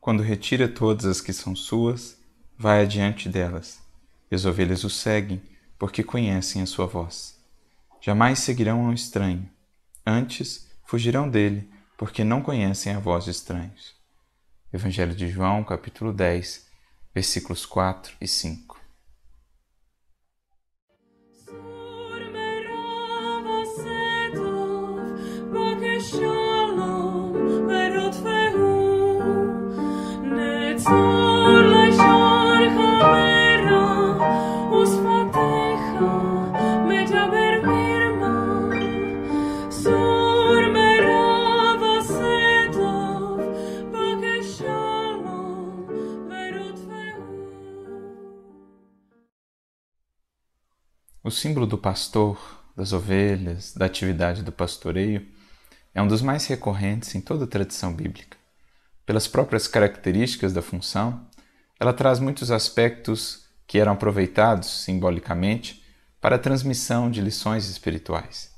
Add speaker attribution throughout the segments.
Speaker 1: quando retira todas as que são suas, vai adiante delas, e as ovelhas o seguem, porque conhecem a sua voz. Jamais seguirão um estranho, antes fugirão dele, porque não conhecem a voz de estranhos. Evangelho de João, capítulo 10, versículos 4 e 5. O símbolo do pastor, das ovelhas, da atividade do pastoreio é um dos mais recorrentes em toda a tradição bíblica. Pelas próprias características da função, ela traz muitos aspectos que eram aproveitados simbolicamente para a transmissão de lições espirituais.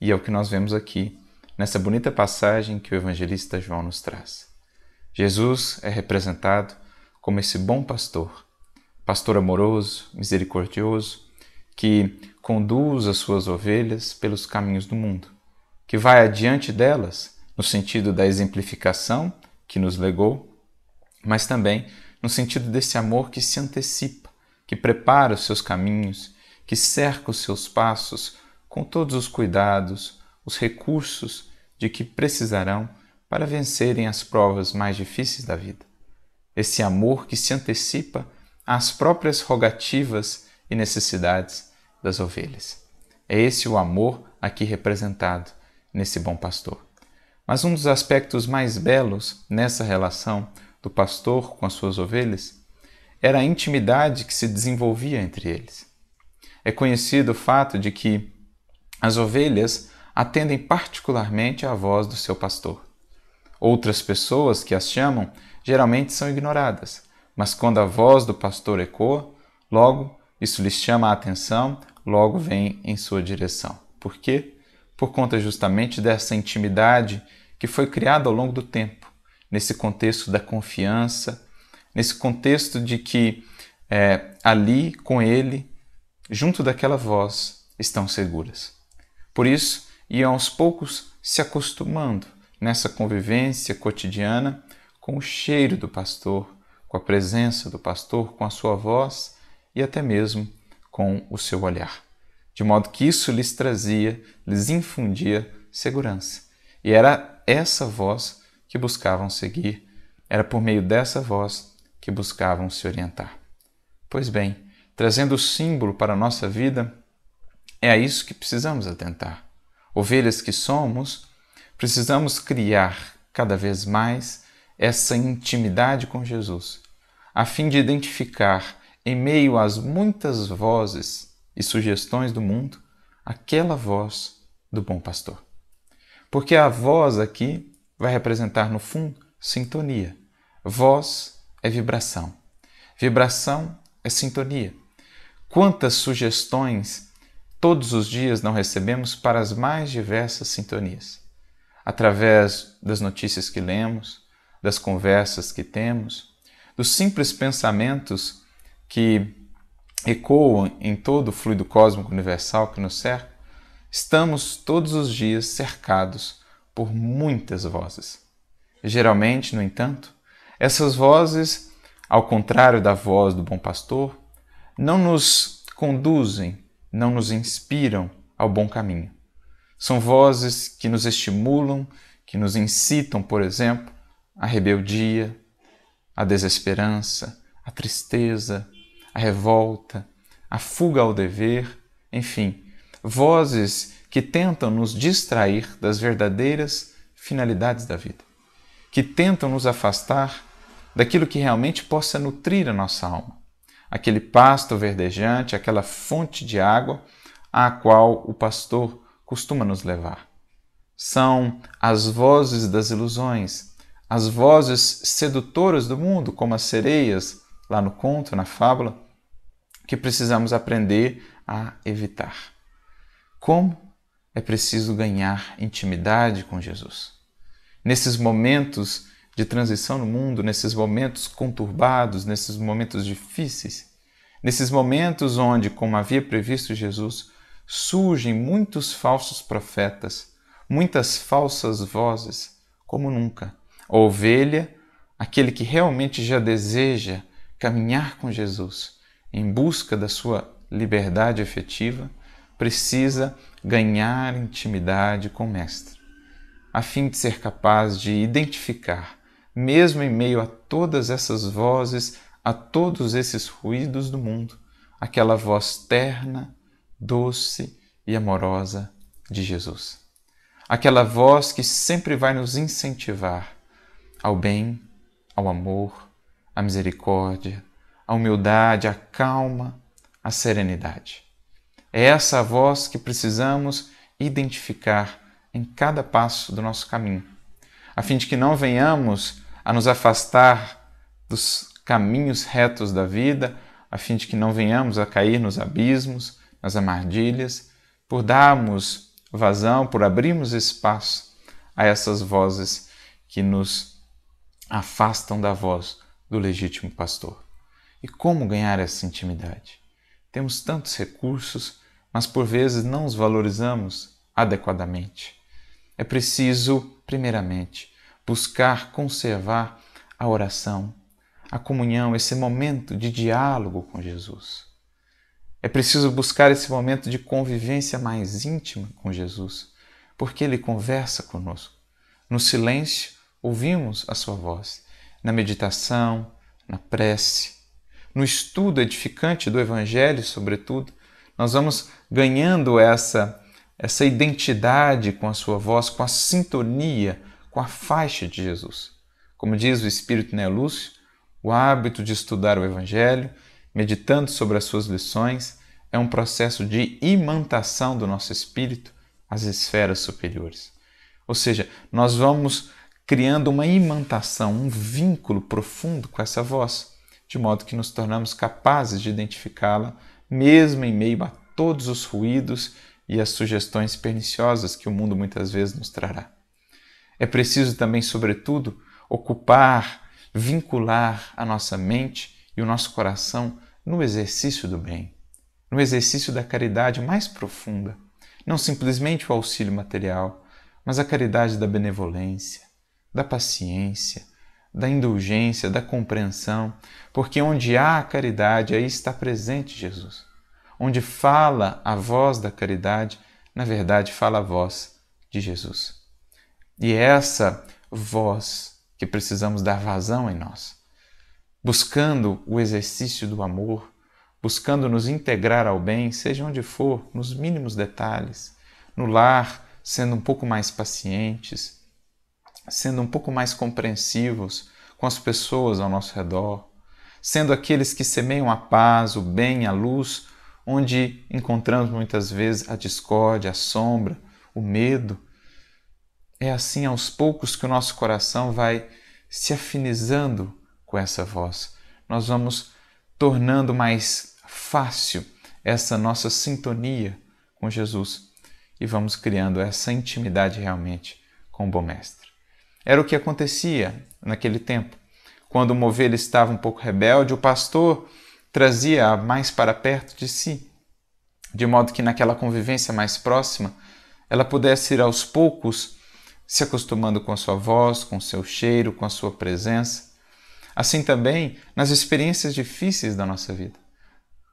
Speaker 1: E é o que nós vemos aqui nessa bonita passagem que o evangelista João nos traz. Jesus é representado como esse bom pastor, pastor amoroso, misericordioso, que conduz as suas ovelhas pelos caminhos do mundo, que vai adiante delas no sentido da exemplificação que nos legou, mas também no sentido desse amor que se antecipa, que prepara os seus caminhos, que cerca os seus passos com todos os cuidados, os recursos de que precisarão para vencerem as provas mais difíceis da vida. Esse amor que se antecipa às próprias rogativas e necessidades das ovelhas. É esse o amor aqui representado nesse bom pastor. Mas um dos aspectos mais belos nessa relação do pastor com as suas ovelhas era a intimidade que se desenvolvia entre eles. É conhecido o fato de que as ovelhas atendem particularmente à voz do seu pastor. Outras pessoas que as chamam geralmente são ignoradas, mas quando a voz do pastor ecoa, logo isso lhes chama a atenção, logo vem em sua direção. Por quê? Por conta justamente dessa intimidade que foi criada ao longo do tempo, nesse contexto da confiança, nesse contexto de que é, ali com Ele, junto daquela voz, estão seguras. Por isso, iam aos poucos se acostumando nessa convivência cotidiana com o cheiro do pastor, com a presença do pastor, com a sua voz e até mesmo com o seu olhar. De modo que isso lhes trazia, lhes infundia segurança. E era essa voz que buscavam seguir, era por meio dessa voz que buscavam se orientar. Pois bem, trazendo o símbolo para a nossa vida, é a isso que precisamos atentar. Ovelhas que somos, precisamos criar cada vez mais essa intimidade com Jesus, a fim de identificar em meio às muitas vozes e sugestões do mundo, aquela voz do bom pastor. Porque a voz aqui vai representar, no fundo, sintonia. Voz é vibração. Vibração é sintonia. Quantas sugestões todos os dias não recebemos para as mais diversas sintonias? Através das notícias que lemos, das conversas que temos, dos simples pensamentos que ecoam em todo o fluido cósmico universal que nos cerca, estamos todos os dias cercados por muitas vozes. Geralmente, no entanto, essas vozes, ao contrário da voz do bom pastor, não nos conduzem, não nos inspiram ao bom caminho. São vozes que nos estimulam, que nos incitam, por exemplo, à rebeldia, à desesperança, à tristeza, a revolta, a fuga ao dever, enfim, vozes que tentam nos distrair das verdadeiras finalidades da vida, que tentam nos afastar daquilo que realmente possa nutrir a nossa alma, aquele pasto verdejante, aquela fonte de água à qual o pastor costuma nos levar. São as vozes das ilusões, as vozes sedutoras do mundo, como as sereias lá no conto, na fábula, que precisamos aprender a evitar. Como? É preciso ganhar intimidade com Jesus. Nesses momentos de transição no mundo, nesses momentos conturbados, nesses momentos difíceis, nesses momentos onde, como havia previsto Jesus, surgem muitos falsos profetas, muitas falsas vozes, como nunca. A ovelha, aquele que realmente já deseja caminhar com Jesus em busca da sua liberdade efetiva, precisa ganhar intimidade com o Mestre, a fim de ser capaz de identificar, mesmo em meio a todas essas vozes, a todos esses ruídos do mundo, aquela voz terna, doce e amorosa de Jesus. Aquela voz que sempre vai nos incentivar ao bem, ao amor, à misericórdia, à humildade, à calma, à serenidade. É essa a voz que precisamos identificar em cada passo do nosso caminho, a fim de que não venhamos a nos afastar dos caminhos retos da vida, a fim de que não venhamos a cair nos abismos, nas armadilhas, por darmos vazão, por abrirmos espaço a essas vozes que nos afastam da voz do legítimo pastor. E como ganhar essa intimidade? Temos tantos recursos, mas por vezes não os valorizamos adequadamente. É preciso, primeiramente, buscar conservar a oração, a comunhão, esse momento de diálogo com Jesus. É preciso buscar esse momento de convivência mais íntima com Jesus, porque Ele conversa conosco. No silêncio, ouvimos a Sua voz. Na meditação, na prece, no estudo edificante do Evangelho, sobretudo, nós vamos ganhando essa, essa identidade com a sua voz, com a sintonia, com a faixa de Jesus. Como diz o Espírito Neolúcio, o hábito de estudar o Evangelho, meditando sobre as suas lições, é um processo de imantação do nosso espírito às esferas superiores. Ou seja, nós vamos criando uma imantação, um vínculo profundo com essa voz de modo que nos tornamos capazes de identificá-la, mesmo em meio a todos os ruídos e as sugestões perniciosas que o mundo muitas vezes nos trará. É preciso também, sobretudo, ocupar, vincular a nossa mente e o nosso coração no exercício do bem, no exercício da caridade mais profunda, não simplesmente o auxílio material, mas a caridade da benevolência, da paciência, da indulgência, da compreensão, porque onde há a caridade, aí está presente Jesus. Onde fala a voz da caridade, na verdade fala a voz de Jesus. E é essa voz que precisamos dar vazão em nós, buscando o exercício do amor, buscando nos integrar ao bem, seja onde for, nos mínimos detalhes, no lar, sendo um pouco mais pacientes, sendo um pouco mais compreensivos com as pessoas ao nosso redor, sendo aqueles que semeiam a paz, o bem, a luz, onde encontramos muitas vezes a discórdia, a sombra, o medo. É assim aos poucos que o nosso coração vai se afinizando com essa voz. Nós vamos tornando mais fácil essa nossa sintonia com Jesus e vamos criando essa intimidade realmente com o bom mestre. Era o que acontecia naquele tempo. Quando uma ovelha estava um pouco rebelde, o pastor trazia-a mais para perto de si, de modo que naquela convivência mais próxima ela pudesse ir aos poucos se acostumando com a sua voz, com o seu cheiro, com a sua presença. Assim também nas experiências difíceis da nossa vida.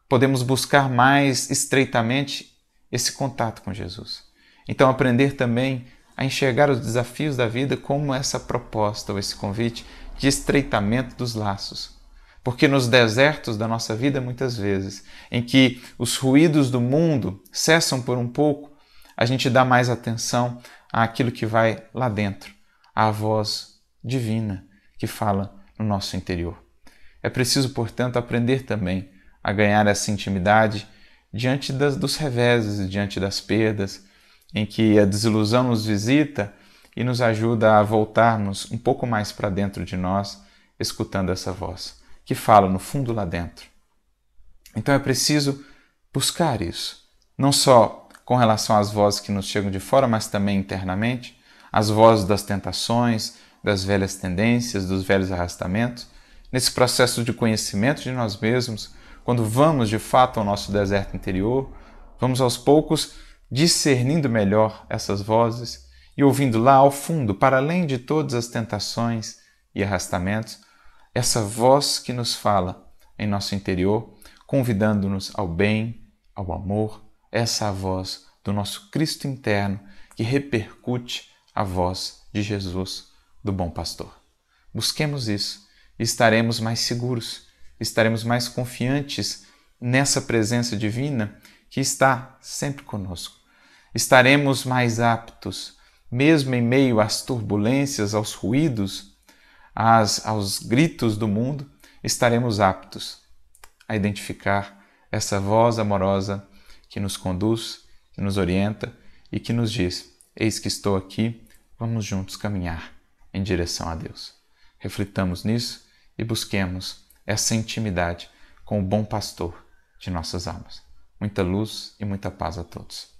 Speaker 1: Podemos buscar mais estreitamente esse contato com Jesus. Então, aprender também a enxergar os desafios da vida como essa proposta ou esse convite de estreitamento dos laços. Porque nos desertos da nossa vida, muitas vezes, em que os ruídos do mundo cessam por um pouco, a gente dá mais atenção àquilo que vai lá dentro, à voz divina que fala no nosso interior. É preciso, portanto, aprender também a ganhar essa intimidade diante das, dos reveses, diante das perdas, em que a desilusão nos visita e nos ajuda a voltarmos um pouco mais para dentro de nós, escutando essa voz que fala no fundo lá dentro. Então é preciso buscar isso, não só com relação às vozes que nos chegam de fora, mas também internamente, as vozes das tentações, das velhas tendências, dos velhos arrastamentos, nesse processo de conhecimento de nós mesmos, quando vamos de fato ao nosso deserto interior, vamos aos poucos discernindo melhor essas vozes e ouvindo lá ao fundo, para além de todas as tentações e arrastamentos, essa voz que nos fala em nosso interior, convidando-nos ao bem, ao amor, essa é voz do nosso Cristo interno que repercute a voz de Jesus, do bom pastor. Busquemos isso e estaremos mais seguros, estaremos mais confiantes nessa presença divina que está sempre conosco. Estaremos mais aptos, mesmo em meio às turbulências, aos ruídos, às, aos gritos do mundo, estaremos aptos a identificar essa voz amorosa que nos conduz, que nos orienta e que nos diz: Eis que estou aqui, vamos juntos caminhar em direção a Deus. Reflitamos nisso e busquemos essa intimidade com o bom pastor de nossas almas. Muita luz e muita paz a todos.